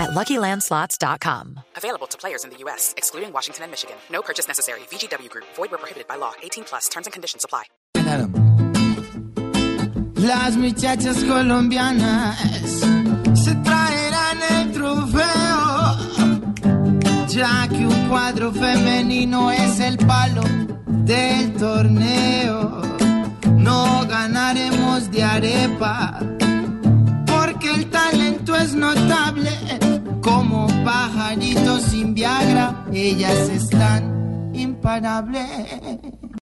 at LuckyLandSlots.com. Available to players in the U.S., excluding Washington and Michigan. No purchase necessary. VGW Group. Void where prohibited by law. 18 plus. Terms and conditions apply. Las muchachas colombianas se traerán el trofeo, ya que un cuadro femenino es el palo del torneo. No ganaremos de arepa, porque el talento Como pajaritos sin Viagra, ellas están imparables.